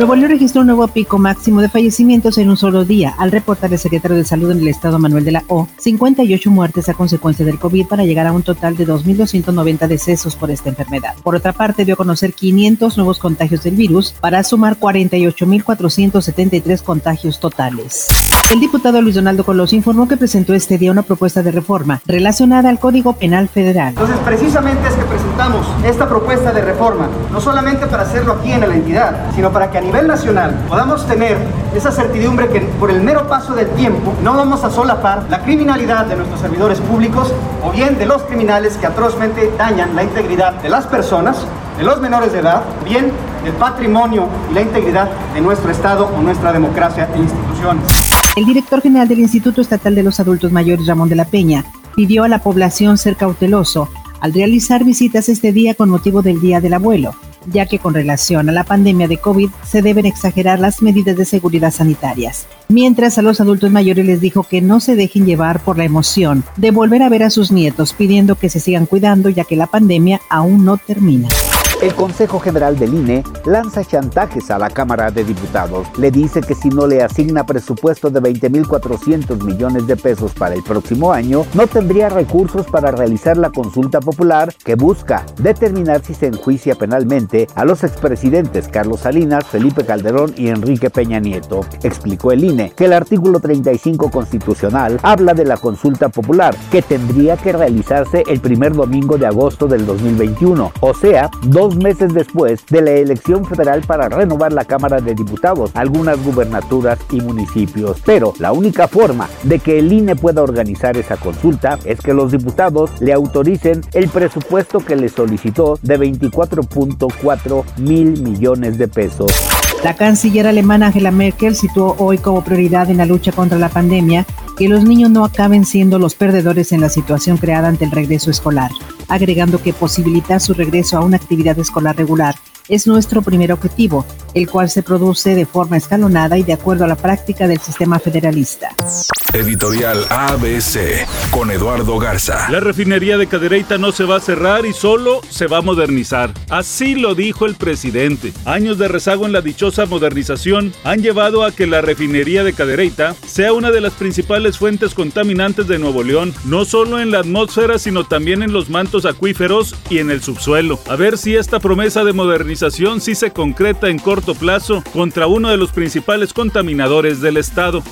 Nuevo León registró un nuevo pico máximo de fallecimientos en un solo día, al reportar el secretario de Salud en el estado Manuel de la O, 58 muertes a consecuencia del COVID para llegar a un total de 2.290 decesos por esta enfermedad. Por otra parte, dio a conocer 500 nuevos contagios del virus para sumar 48.473 contagios totales. El diputado Luis Donaldo Colosio informó que presentó este día una propuesta de reforma relacionada al Código Penal Federal. Entonces, precisamente es que presentamos esta propuesta de reforma, no solamente para hacerlo aquí en la entidad, sino para que a nivel nacional podamos tener esa certidumbre que por el mero paso del tiempo no vamos a solapar la criminalidad de nuestros servidores públicos o bien de los criminales que atrozmente dañan la integridad de las personas, de los menores de edad, bien del patrimonio y la integridad de nuestro Estado o nuestra democracia e instituciones. El director general del Instituto Estatal de los Adultos Mayores, Ramón de la Peña, pidió a la población ser cauteloso al realizar visitas este día con motivo del Día del Abuelo, ya que con relación a la pandemia de COVID se deben exagerar las medidas de seguridad sanitarias. Mientras a los adultos mayores les dijo que no se dejen llevar por la emoción de volver a ver a sus nietos, pidiendo que se sigan cuidando ya que la pandemia aún no termina. El Consejo General del INE lanza chantajes a la Cámara de Diputados. Le dice que si no le asigna presupuesto de 20.400 millones de pesos para el próximo año, no tendría recursos para realizar la consulta popular que busca determinar si se enjuicia penalmente a los expresidentes Carlos Salinas, Felipe Calderón y Enrique Peña Nieto. Explicó el INE que el artículo 35 constitucional habla de la consulta popular que tendría que realizarse el primer domingo de agosto del 2021, o sea, dos meses después de la elección federal para renovar la Cámara de Diputados, algunas gubernaturas y municipios. Pero la única forma de que el INE pueda organizar esa consulta es que los diputados le autoricen el presupuesto que le solicitó de 24.4 mil millones de pesos. La canciller alemana Angela Merkel situó hoy como prioridad en la lucha contra la pandemia que los niños no acaben siendo los perdedores en la situación creada ante el regreso escolar, agregando que posibilitar su regreso a una actividad escolar regular es nuestro primer objetivo, el cual se produce de forma escalonada y de acuerdo a la práctica del sistema federalista. Editorial ABC con Eduardo Garza. La refinería de Cadereyta no se va a cerrar y solo se va a modernizar. Así lo dijo el presidente. Años de rezago en la dichosa modernización han llevado a que la refinería de Cadereyta sea una de las principales fuentes contaminantes de Nuevo León, no solo en la atmósfera, sino también en los mantos acuíferos y en el subsuelo. A ver si esta promesa de modernización sí se concreta en corto plazo contra uno de los principales contaminadores del estado.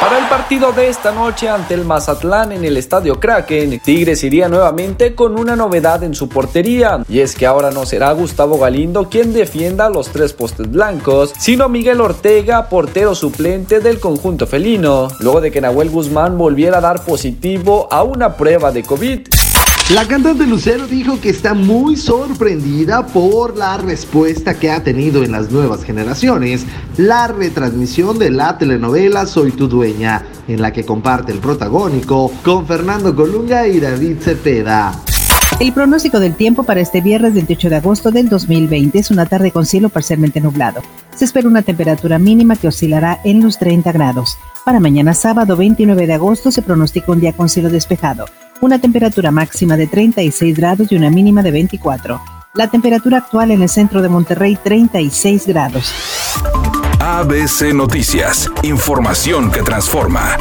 Para el partido de esta noche ante el Mazatlán en el Estadio Kraken, Tigres iría nuevamente con una novedad en su portería, y es que ahora no será Gustavo Galindo quien defienda los tres postes blancos, sino Miguel Ortega, portero suplente del conjunto felino, luego de que Nahuel Guzmán volviera a dar positivo a una prueba de COVID. La cantante Lucero dijo que está muy sorprendida por la respuesta que ha tenido en las nuevas generaciones la retransmisión de la telenovela Soy tu dueña, en la que comparte el protagónico con Fernando Colunga y David Cepeda. El pronóstico del tiempo para este viernes 28 de agosto del 2020 es una tarde con cielo parcialmente nublado. Se espera una temperatura mínima que oscilará en los 30 grados. Para mañana sábado 29 de agosto se pronostica un día con cielo despejado una temperatura máxima de 36 grados y una mínima de 24. La temperatura actual en el centro de Monterrey 36 grados. ABC Noticias, información que transforma.